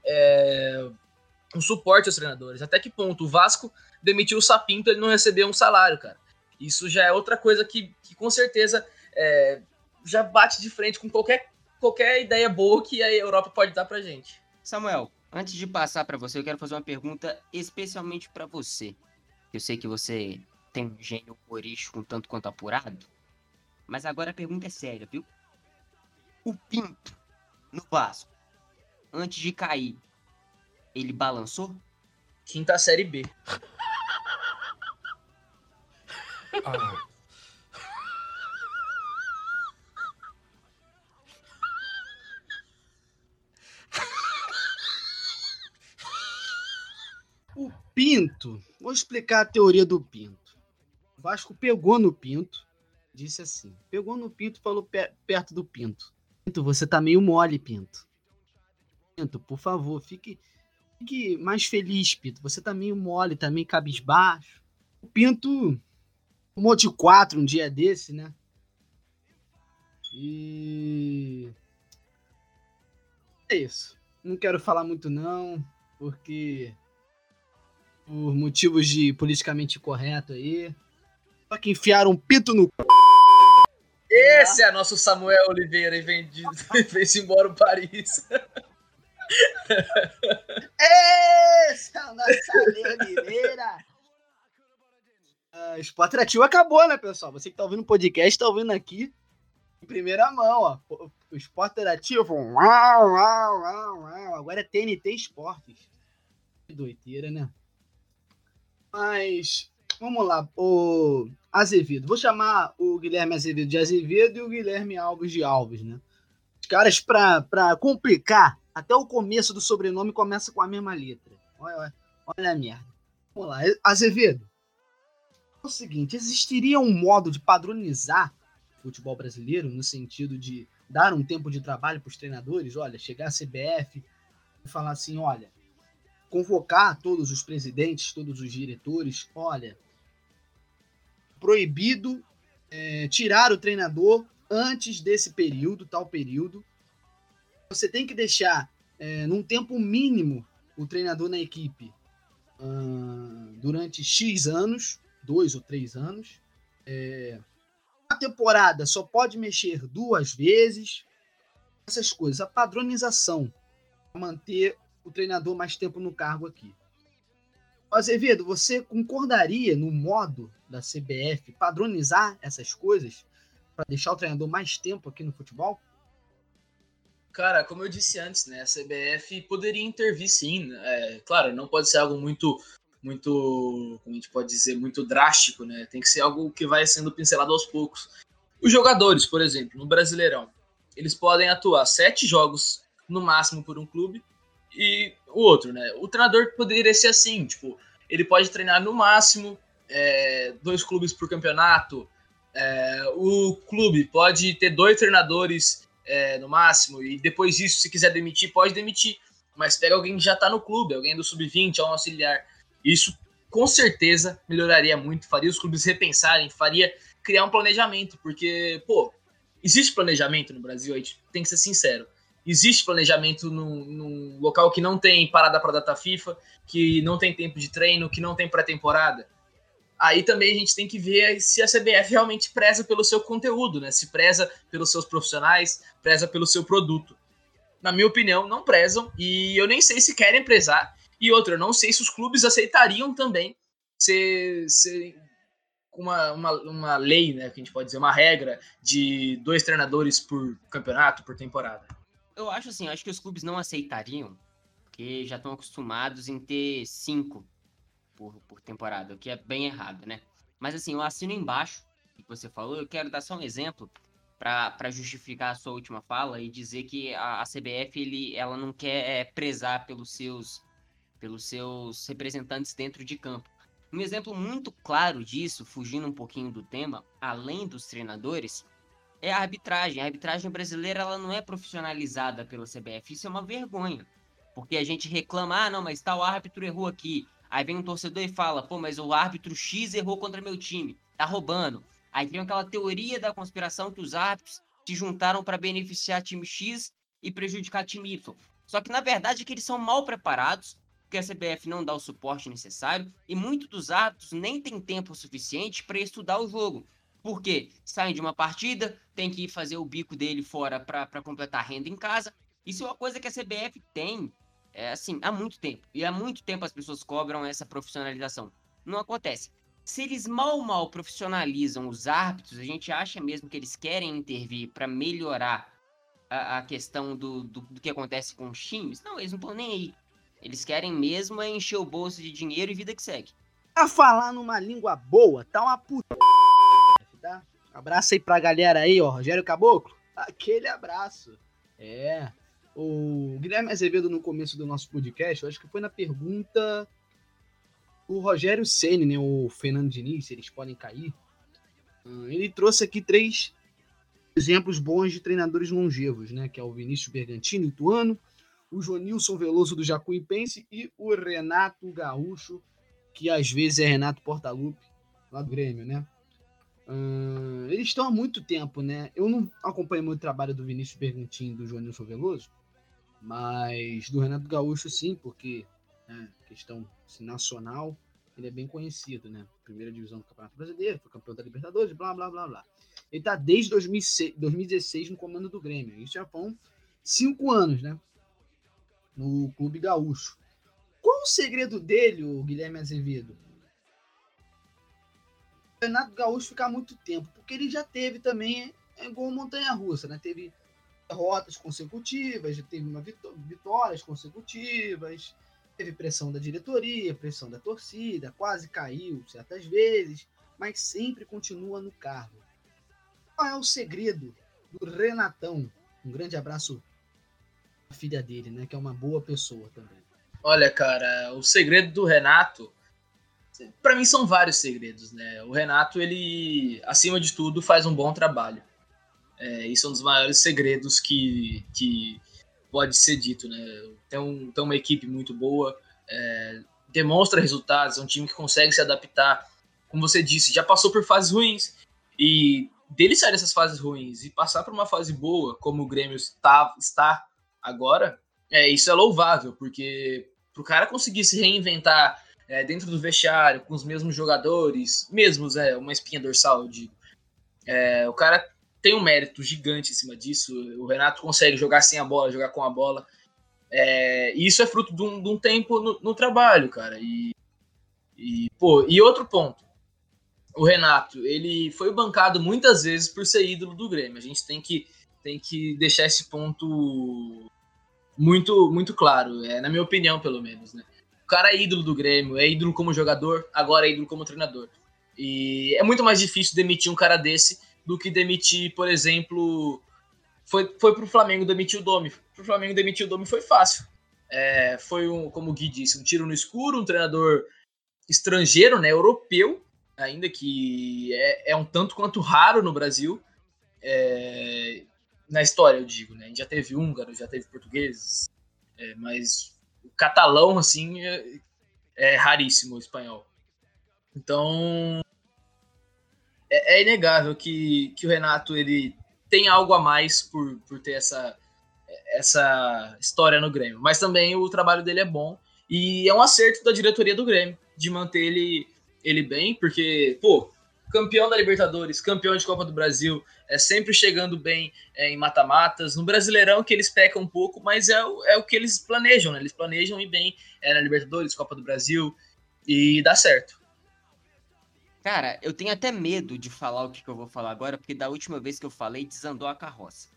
é, um suporte aos treinadores? Até que ponto o Vasco demitiu o Sapinto ele não recebeu um salário, cara? Isso já é outra coisa que, que com certeza é, já bate de frente com qualquer, qualquer ideia boa que a Europa pode dar pra gente. Samuel, Antes de passar para você, eu quero fazer uma pergunta especialmente para você. Eu sei que você tem um gênio humorístico um tanto quanto apurado, mas agora a pergunta é séria, viu? O Pinto no Vasco, antes de cair, ele balançou? Quinta série B. Ah. Pinto, vou explicar a teoria do Pinto. O Vasco pegou no Pinto, disse assim: pegou no Pinto falou pe perto do Pinto. Pinto, você tá meio mole, Pinto. Pinto, por favor, fique, fique mais feliz, Pinto. Você tá meio mole, tá meio cabisbaixo. O Pinto tomou de quatro um dia desse, né? E. É isso. Não quero falar muito, não, porque por motivos de politicamente correto aí. Só que enfiaram um pito no. Esse é nosso Samuel Oliveira e de, vem-se embora o Paris. Esse é o nosso Oliveira! Uh, Esporte Interativo acabou, né, pessoal? Você que tá ouvindo o podcast, tá ouvindo aqui em primeira mão, ó. O Esporte Interativo, uau, uau, uau, uau. Agora é TNT Esportes. Que doideira, né? Mas vamos lá, o Azevedo. Vou chamar o Guilherme Azevedo de Azevedo e o Guilherme Alves de Alves, né? Os caras, pra, pra complicar, até o começo do sobrenome começa com a mesma letra. Olha, olha, olha a merda. Vamos lá, Azevedo. É o seguinte, existiria um modo de padronizar o futebol brasileiro no sentido de dar um tempo de trabalho para os treinadores? Olha, chegar a CBF e falar assim, olha, convocar todos os presidentes, todos os diretores, olha, proibido é, tirar o treinador antes desse período, tal período. Você tem que deixar é, num tempo mínimo o treinador na equipe durante X anos, dois ou três anos. É, a temporada só pode mexer duas vezes. Essas coisas, a padronização, manter o treinador mais tempo no cargo aqui. Azevedo, você concordaria no modo da CBF padronizar essas coisas para deixar o treinador mais tempo aqui no futebol? Cara, como eu disse antes, né, a CBF poderia intervir sim. É, claro, não pode ser algo muito, muito, como a gente pode dizer, muito drástico, né? Tem que ser algo que vai sendo pincelado aos poucos. Os jogadores, por exemplo, no Brasileirão, eles podem atuar sete jogos no máximo por um clube e o outro, né? O treinador poderia ser assim, tipo, ele pode treinar no máximo é, dois clubes por campeonato. É, o clube pode ter dois treinadores é, no máximo, e depois disso, se quiser demitir, pode demitir. Mas pega alguém que já tá no clube, alguém do sub-20, um auxiliar. Isso com certeza melhoraria muito, faria os clubes repensarem, faria criar um planejamento, porque, pô, existe planejamento no Brasil, a gente tem que ser sincero existe planejamento num, num local que não tem parada para data FIFA, que não tem tempo de treino, que não tem pré-temporada. aí também a gente tem que ver se a CBF realmente preza pelo seu conteúdo, né? Se preza pelos seus profissionais, preza pelo seu produto. Na minha opinião, não prezam e eu nem sei se querem prezar. E outra, eu não sei se os clubes aceitariam também ser, ser uma, uma, uma lei, né, que a gente pode dizer, uma regra de dois treinadores por campeonato, por temporada. Eu acho assim, eu acho que os clubes não aceitariam, porque já estão acostumados em ter cinco por, por temporada, o que é bem errado, né? Mas assim, eu assino embaixo que você falou, eu quero dar só um exemplo para justificar a sua última fala e dizer que a, a CBF ele, ela não quer é, prezar pelos seus, pelos seus representantes dentro de campo. Um exemplo muito claro disso, fugindo um pouquinho do tema, além dos treinadores, é a arbitragem. A arbitragem brasileira ela não é profissionalizada pela CBF. Isso é uma vergonha. Porque a gente reclama, ah, não, mas tal árbitro errou aqui. Aí vem um torcedor e fala, pô, mas o árbitro X errou contra meu time, tá roubando. Aí tem aquela teoria da conspiração que os árbitros se juntaram para beneficiar time X e prejudicar time Y. Só que na verdade é que eles são mal preparados, porque a CBF não dá o suporte necessário e muitos dos árbitros nem tem tempo suficiente para estudar o jogo. Porque saem de uma partida, tem que fazer o bico dele fora para completar a renda em casa. Isso é uma coisa que a CBF tem é, assim, há muito tempo. E há muito tempo as pessoas cobram essa profissionalização. Não acontece. Se eles mal, mal profissionalizam os árbitros, a gente acha mesmo que eles querem intervir para melhorar a, a questão do, do, do, que acontece com os times. Não, eles não estão nem aí. Eles querem mesmo é encher o bolso de dinheiro e vida que segue. A falar numa língua boa, tá uma puta. Abraço aí pra galera aí, ó. Rogério Caboclo. Aquele abraço. É. O Guilherme Azevedo, no começo do nosso podcast, eu acho que foi na pergunta. O Rogério Senni, né? O Fernando Diniz, se eles podem cair. Hum, ele trouxe aqui três exemplos bons de treinadores longevos, né? Que é o Vinícius Bergantini, Ituano, o Jonilson Veloso do Jacuipense e o Renato Gaúcho, que às vezes é Renato Portaluppi, lá do Grêmio, né? Eles estão há muito tempo, né? Eu não acompanho muito o trabalho do Vinícius Bergantini e do Jonilson Veloso, mas do Renato Gaúcho sim, porque né, questão assim, nacional, ele é bem conhecido, né? Primeira divisão do Campeonato Brasileiro, foi campeão da Libertadores, blá blá blá blá. Ele tá desde 2006, 2016 no comando do Grêmio. Isso já foram cinco anos, né? No Clube Gaúcho. Qual o segredo dele, o Guilherme Azevedo? Renato Gaúcho ficar muito tempo, porque ele já teve também, é igual montanha russa, né? Teve derrotas consecutivas, já teve uma vitó vitórias consecutivas, teve pressão da diretoria, pressão da torcida, quase caiu certas vezes, mas sempre continua no cargo. Qual é o segredo do Renatão? Um grande abraço à filha dele, né, que é uma boa pessoa também. Olha, cara, o segredo do Renato, para mim são vários segredos, né? O Renato, ele, acima de tudo, faz um bom trabalho. É, isso é um dos maiores segredos que, que pode ser dito, né? Tem, um, tem uma equipe muito boa, é, demonstra resultados, é um time que consegue se adaptar. Como você disse, já passou por fases ruins e dele sair dessas fases ruins e passar por uma fase boa, como o Grêmio está, está agora, é, isso é louvável, porque para o cara conseguir se reinventar é, dentro do vestiário, com os mesmos jogadores, mesmos, é, uma espinha dorsal, eu digo. É, o cara tem um mérito gigante em cima disso. O Renato consegue jogar sem a bola, jogar com a bola. É, e isso é fruto de um, de um tempo no, no, trabalho, cara. E, e, pô, e outro ponto. O Renato, ele foi bancado muitas vezes por ser ídolo do Grêmio. A gente tem que, tem que deixar esse ponto muito, muito claro, é, na minha opinião, pelo menos. Né? Cara é ídolo do Grêmio, é ídolo como jogador, agora é ídolo como treinador. E é muito mais difícil demitir um cara desse do que demitir, por exemplo. Foi, foi pro Flamengo demitir o Domi. Pro Flamengo demitir o Domi foi fácil. É, foi, um, como o Gui disse, um tiro no escuro, um treinador estrangeiro, né, europeu, ainda que é, é um tanto quanto raro no Brasil. É, na história, eu digo, né? A gente já teve húngaro, já teve portugueses, é, mas catalão, assim, é, é raríssimo o espanhol. Então, é, é, inegável que, que o Renato ele tem algo a mais por, por ter essa, essa história no Grêmio. Mas também o trabalho dele é bom e é um acerto da diretoria do Grêmio de manter ele ele bem, porque, pô, campeão da Libertadores, campeão de Copa do Brasil, é sempre chegando bem é, em mata-matas. No Brasileirão, que eles pecam um pouco, mas é o, é o que eles planejam, né? Eles planejam ir bem é, na Libertadores, Copa do Brasil, e dá certo. Cara, eu tenho até medo de falar o que, que eu vou falar agora, porque da última vez que eu falei, desandou a carroça.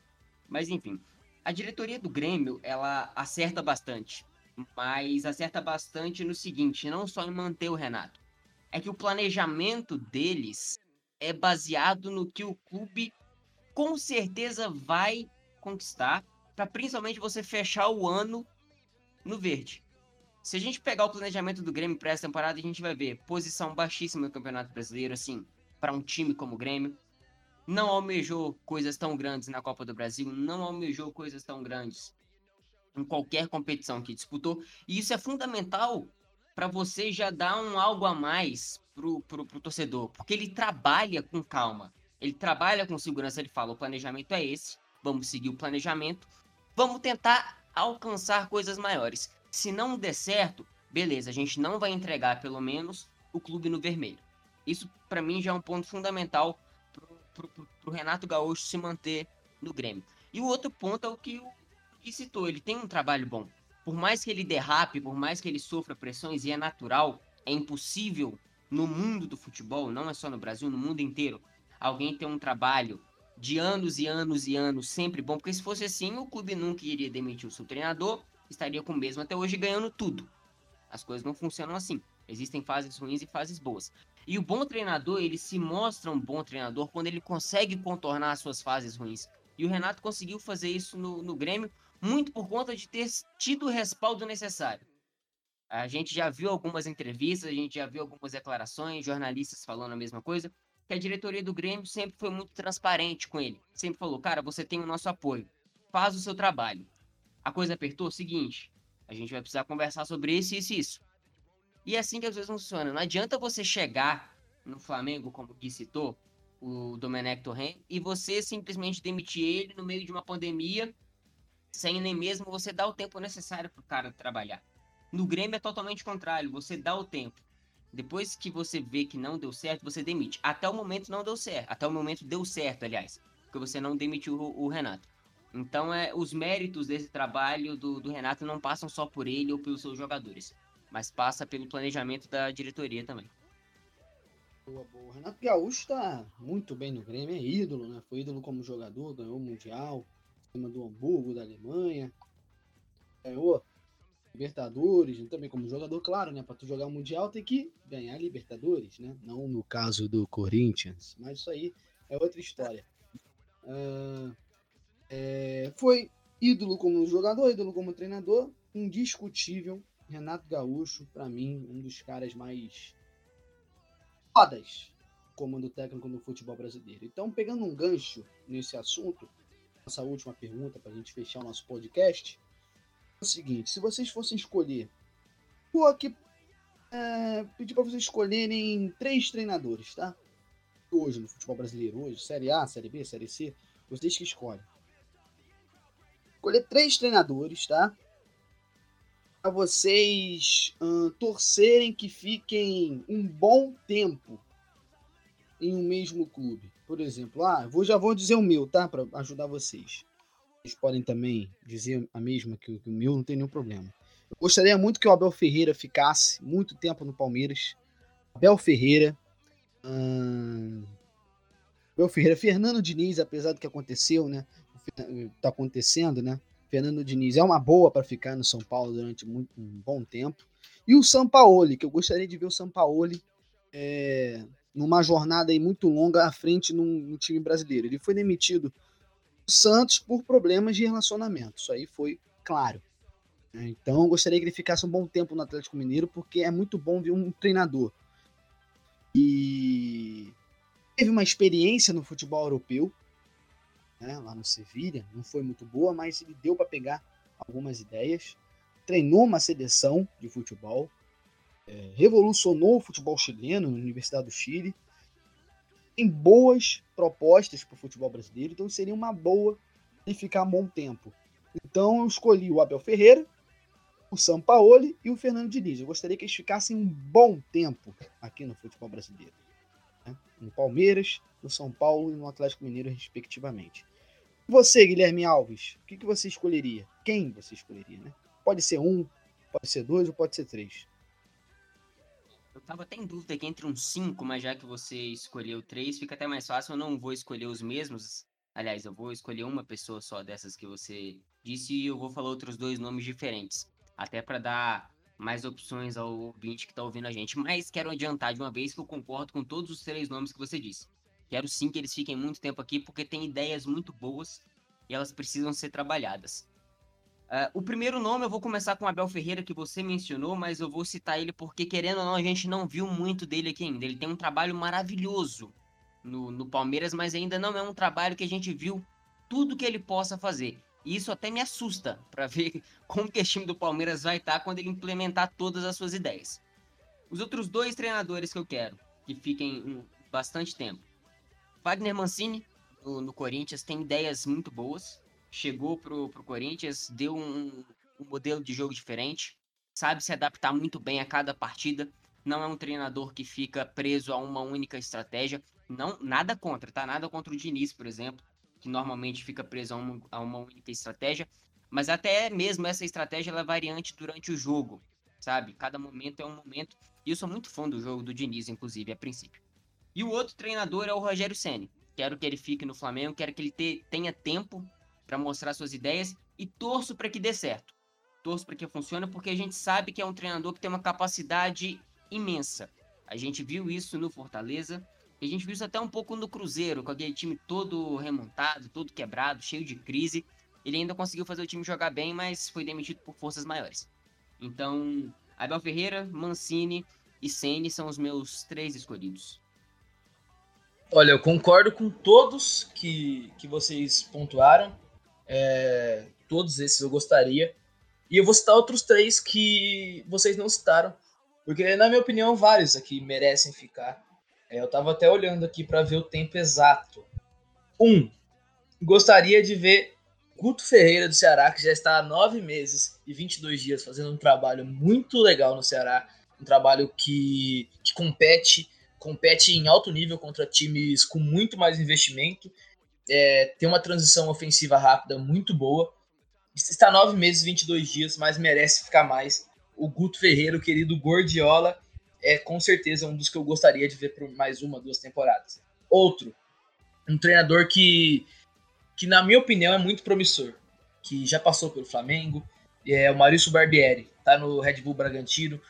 Mas enfim, a diretoria do Grêmio, ela acerta bastante. Mas acerta bastante no seguinte, não só em manter o Renato. É que o planejamento deles é baseado no que o clube com certeza vai conquistar, para principalmente você fechar o ano no verde. Se a gente pegar o planejamento do Grêmio para essa temporada, a gente vai ver posição baixíssima no Campeonato Brasileiro, assim, para um time como o Grêmio. Não almejou coisas tão grandes na Copa do Brasil, não almejou coisas tão grandes em qualquer competição que disputou. E isso é fundamental para você já dar um algo a mais pro, pro, pro torcedor, porque ele trabalha com calma, ele trabalha com segurança, ele fala, o planejamento é esse, vamos seguir o planejamento, vamos tentar alcançar coisas maiores. Se não der certo, beleza, a gente não vai entregar pelo menos o clube no vermelho. Isso para mim já é um ponto fundamental pro, pro, pro, Renato Gaúcho se manter no Grêmio. E o outro ponto é o que o que citou, ele tem um trabalho bom. Por mais que ele derrape, por mais que ele sofra pressões, e é natural, é impossível no mundo do futebol, não é só no Brasil, no mundo inteiro, alguém ter um trabalho de anos e anos e anos sempre bom, porque se fosse assim, o clube nunca iria demitir o seu treinador, estaria com o mesmo até hoje ganhando tudo. As coisas não funcionam assim. Existem fases ruins e fases boas. E o bom treinador, ele se mostra um bom treinador quando ele consegue contornar as suas fases ruins. E o Renato conseguiu fazer isso no, no Grêmio, muito por conta de ter tido o respaldo necessário. A gente já viu algumas entrevistas, a gente já viu algumas declarações, jornalistas falando a mesma coisa, que a diretoria do Grêmio sempre foi muito transparente com ele. Sempre falou, cara, você tem o nosso apoio, faz o seu trabalho a coisa apertou, seguinte, a gente vai precisar conversar sobre isso, isso e isso. E é assim que as coisas funcionam. Não adianta você chegar no Flamengo, como que citou, o Domenech Torren, e você simplesmente demitir ele no meio de uma pandemia, sem nem mesmo você dar o tempo necessário para o cara trabalhar. No Grêmio é totalmente contrário, você dá o tempo. Depois que você vê que não deu certo, você demite. Até o momento não deu certo. Até o momento deu certo, aliás. Porque você não demitiu o, o Renato. Então, é, os méritos desse trabalho do, do Renato não passam só por ele ou pelos seus jogadores, mas passa pelo planejamento da diretoria também. Boa, boa. O Renato Gaúcho está muito bem no Grêmio, é ídolo, né? Foi ídolo como jogador, ganhou o Mundial, do Hamburgo, da Alemanha, ganhou Libertadores, também como jogador, claro, né? Para tu jogar o Mundial tem que ganhar Libertadores, né? Não no caso do Corinthians, mas isso aí é outra história. Uh, é, foi ídolo como jogador, ídolo como treinador, indiscutível. Renato Gaúcho, para mim, um dos caras mais fodas comando técnico no futebol brasileiro. Então, pegando um gancho nesse assunto, nossa última pergunta para a gente fechar o nosso podcast, é o seguinte: se vocês fossem escolher, vou aqui é, pedir para vocês escolherem três treinadores, tá? Hoje no futebol brasileiro, hoje, Série A, Série B, Série C, vocês que escolhem escolher três treinadores, tá? Para vocês hum, torcerem que fiquem um bom tempo em um mesmo clube. Por exemplo, ah, vou, já vou dizer o meu, tá? Para ajudar vocês. Vocês podem também dizer a mesma que, que o meu, não tem nenhum problema. Eu gostaria muito que o Abel Ferreira ficasse muito tempo no Palmeiras. Abel Ferreira. Hum, Abel Ferreira, Fernando Diniz, apesar do que aconteceu, né? está acontecendo, né? Fernando Diniz é uma boa para ficar no São Paulo durante muito, um bom tempo. E o Sampaoli, que eu gostaria de ver o Sampaoli é, numa jornada aí muito longa à frente no, time brasileiro. Ele foi demitido do Santos por problemas de relacionamento. Isso aí foi claro. Né? Então gostaria que ele ficasse um bom tempo no Atlético Mineiro, porque é muito bom ver um treinador. E teve uma experiência no futebol europeu, né, lá no Sevilha, não foi muito boa, mas ele deu para pegar algumas ideias. Treinou uma seleção de futebol, revolucionou o futebol chileno na Universidade do Chile. Tem boas propostas para o futebol brasileiro, então seria uma boa e ficar um bom tempo. Então eu escolhi o Abel Ferreira, o Sampaoli e o Fernando Diniz. Eu gostaria que eles ficassem um bom tempo aqui no futebol brasileiro. Né? No Palmeiras, no São Paulo e no Atlético Mineiro, respectivamente. Você, Guilherme Alves, o que, que você escolheria? Quem você escolheria, né? Pode ser um, pode ser dois ou pode ser três. Eu tava até em dúvida aqui entre uns cinco, mas já que você escolheu três, fica até mais fácil. Eu não vou escolher os mesmos. Aliás, eu vou escolher uma pessoa só dessas que você disse e eu vou falar outros dois nomes diferentes. Até para dar mais opções ao ouvinte que tá ouvindo a gente. Mas quero adiantar de uma vez que eu concordo com todos os três nomes que você disse. Quero sim que eles fiquem muito tempo aqui porque tem ideias muito boas e elas precisam ser trabalhadas. Uh, o primeiro nome eu vou começar com o Abel Ferreira, que você mencionou, mas eu vou citar ele porque, querendo ou não, a gente não viu muito dele aqui ainda. Ele tem um trabalho maravilhoso no, no Palmeiras, mas ainda não é um trabalho que a gente viu tudo que ele possa fazer. E isso até me assusta para ver como que esse time do Palmeiras vai estar tá quando ele implementar todas as suas ideias. Os outros dois treinadores que eu quero, que fiquem bastante tempo. Wagner Mancini, no, no Corinthians, tem ideias muito boas chegou pro, pro Corinthians, deu um, um modelo de jogo diferente, sabe se adaptar muito bem a cada partida. Não é um treinador que fica preso a uma única estratégia. Não, nada contra, tá? Nada contra o Diniz, por exemplo, que normalmente fica preso a uma, a uma única estratégia. Mas até mesmo essa estratégia é variante durante o jogo, sabe? Cada momento é um momento. E eu sou muito fã do jogo do Diniz, inclusive, a princípio. E o outro treinador é o Rogério Ceni. Quero que ele fique no Flamengo, quero que ele te, tenha tempo para mostrar suas ideias e torço para que dê certo. Torço para que funcione porque a gente sabe que é um treinador que tem uma capacidade imensa. A gente viu isso no Fortaleza, a gente viu isso até um pouco no Cruzeiro, com aquele time todo remontado, todo quebrado, cheio de crise. Ele ainda conseguiu fazer o time jogar bem, mas foi demitido por forças maiores. Então, Abel Ferreira, Mancini e Ceni são os meus três escolhidos. Olha, eu concordo com todos que, que vocês pontuaram. É, todos esses eu gostaria. E eu vou citar outros três que vocês não citaram. Porque, na minha opinião, vários aqui merecem ficar. É, eu tava até olhando aqui para ver o tempo exato. Um, gostaria de ver Guto Ferreira do Ceará, que já está há nove meses e 22 dias fazendo um trabalho muito legal no Ceará. Um trabalho que, que compete, compete em alto nível contra times com muito mais investimento é, tem uma transição ofensiva rápida muito boa. Está nove meses, 22 dias, mas merece ficar mais. O Guto Ferreira, o querido Gordiola, é com certeza um dos que eu gostaria de ver por mais uma, duas temporadas. Outro, um treinador que, que na minha opinião, é muito promissor, que já passou pelo Flamengo, é o Maurício Barbieri, tá no Red Bull Bragantino.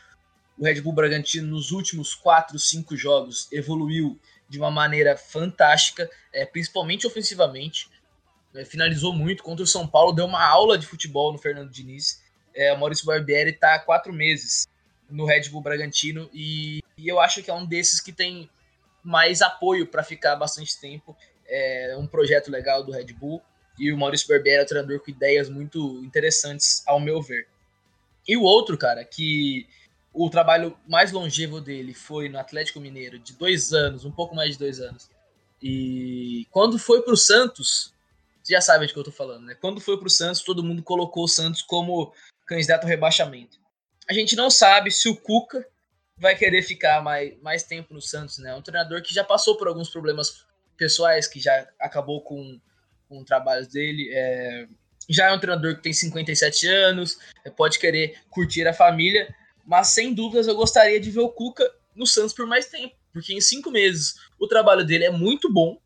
O Red Bull Bragantino, nos últimos quatro, cinco jogos, evoluiu de uma maneira fantástica, é, principalmente ofensivamente. É, finalizou muito contra o São Paulo, deu uma aula de futebol no Fernando Diniz. É, o Maurício Barbieri está há quatro meses no Red Bull Bragantino e, e, eu acho que é um desses que tem mais apoio para ficar bastante tempo. É um projeto legal do Red Bull e o Maurício Barbieri é um treinador com ideias muito interessantes, ao meu ver. E o outro, cara, que o trabalho mais longevo dele foi no Atlético Mineiro, de dois anos, um pouco mais de dois anos. E quando foi para o Santos, já sabe de que eu estou falando, né? Quando foi para o Santos, todo mundo colocou o Santos como candidato ao rebaixamento. A gente não sabe se o Cuca vai querer ficar mais, mais tempo no Santos, né? Um treinador que já passou por alguns problemas pessoais, que já acabou com, com trabalhos dele. É, já é um treinador que tem 57 anos, pode querer curtir a família, mas sem dúvidas eu gostaria de ver o Cuca no Santos por mais tempo. Porque em cinco meses o trabalho dele é muito bom.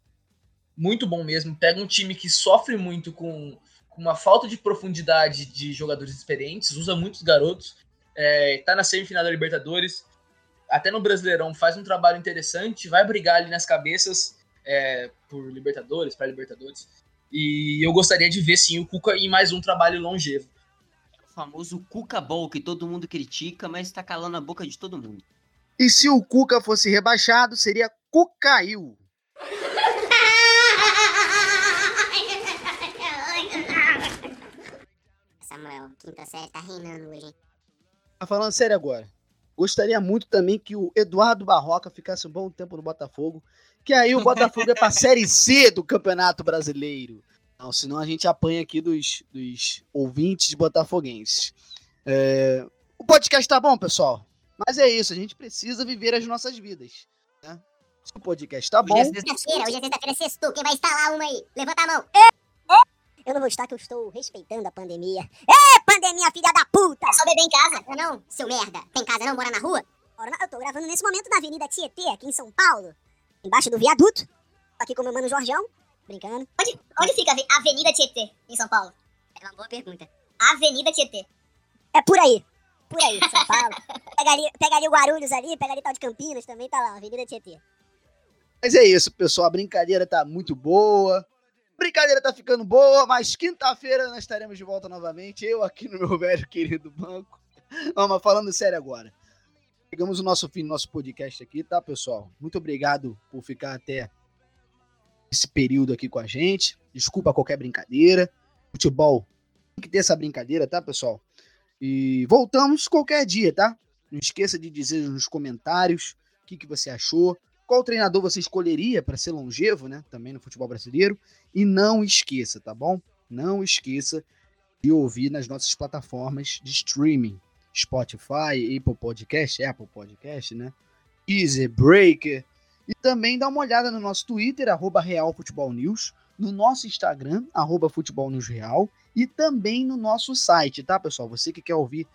Muito bom mesmo. Pega um time que sofre muito com, com uma falta de profundidade de jogadores experientes, usa muitos garotos. É, tá na semifinal da Libertadores. Até no Brasileirão faz um trabalho interessante, vai brigar ali nas cabeças é, por Libertadores, para Libertadores. E eu gostaria de ver sim o Cuca em mais um trabalho longevo famoso Cuca Ball, que todo mundo critica, mas tá calando a boca de todo mundo. E se o Cuca fosse rebaixado, seria Cucaiu. Samuel, quinta série tá reinando hoje, hein? Tá falando sério agora. Gostaria muito também que o Eduardo Barroca ficasse um bom tempo no Botafogo, que aí o Botafogo é pra Série C do Campeonato Brasileiro. Não, senão a gente apanha aqui dos, dos ouvintes botafoguenses. É, O podcast tá bom, pessoal? Mas é isso, a gente precisa viver as nossas vidas. né? Se o podcast tá bom, Hoje é sexta- Sexta-feira, hoje é sexta-feira, sextou. Quem vai instalar uma aí? Levanta a mão. Eu não vou estar que eu estou respeitando a pandemia. Ê, pandemia, filha da puta! É só beber em casa. Não, não, seu merda. Tem casa não? Mora na rua? Eu tô gravando nesse momento na Avenida Tietê, aqui em São Paulo. Embaixo do viaduto. Tô aqui com meu mano Jorjão. Brincando. Onde, onde fica a Ave- Avenida Tietê, em São Paulo? É uma boa pergunta. Avenida Tietê. É por aí. Por aí, São Paulo. Pega ali, pega ali o Guarulhos ali, pega ali tal de Campinas também, tá lá, Avenida Tietê. Mas é isso, pessoal. A brincadeira tá muito boa. A brincadeira tá ficando boa, mas quinta-feira nós estaremos de volta novamente. Eu aqui no meu velho querido banco. Não, mas falando sério agora. Chegamos o nosso fim do nosso podcast aqui, tá, pessoal? Muito obrigado por ficar até esse período aqui com a gente. Desculpa qualquer brincadeira. Futebol tem que ter essa brincadeira, tá, pessoal? E voltamos qualquer dia, tá? Não esqueça de dizer nos comentários o que, que você achou qual treinador você escolheria para ser longevo, né? Também no futebol brasileiro. E não esqueça, tá bom? Não esqueça de ouvir nas nossas plataformas de streaming. Spotify, Apple Podcast, Apple Podcast, né? Easy Breaker. E também dá uma olhada no nosso Twitter, arroba Real Futebol News, no nosso Instagram, arroba Futebol News Real, e também no nosso site, tá, pessoal? Você que quer ouvir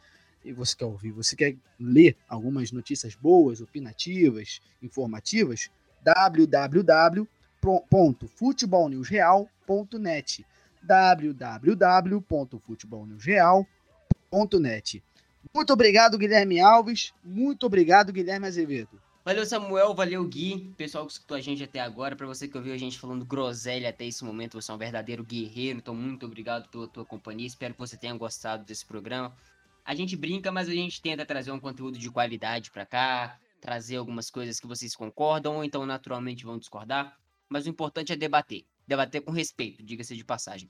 você quer ouvir, você quer ler algumas notícias boas, opinativas, informativas, www.futebolnewsreal.net www.futebolnewsreal.net Muito obrigado, Guilherme Alves. Muito obrigado, Guilherme Azevedo. Valeu, Samuel. Valeu, Gui. Pessoal que escutou a gente até agora. Pra você que ouviu a gente falando groselha até esse momento, você é um verdadeiro guerreiro. Então, muito obrigado pela tua companhia. Espero que você tenha gostado desse programa. A gente brinca, mas a gente tenta trazer um conteúdo de qualidade pra cá, trazer algumas coisas que vocês concordam ou então naturalmente vão discordar. Mas o importante é debater. Debater com respeito, diga-se de passagem.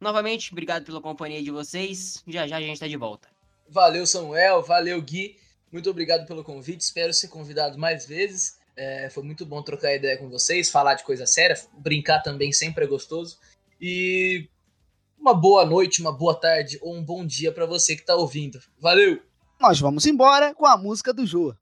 Novamente, obrigado pela companhia de vocês. Já já a gente tá de volta. Valeu, Samuel. Valeu, Gui. Muito obrigado pelo convite. Espero ser convidado mais vezes. É, foi muito bom trocar ideia com vocês, falar de coisa séria, brincar também sempre é gostoso. E uma boa noite, uma boa tarde ou um bom dia para você que tá ouvindo. Valeu! Nós vamos embora com a música do Jô.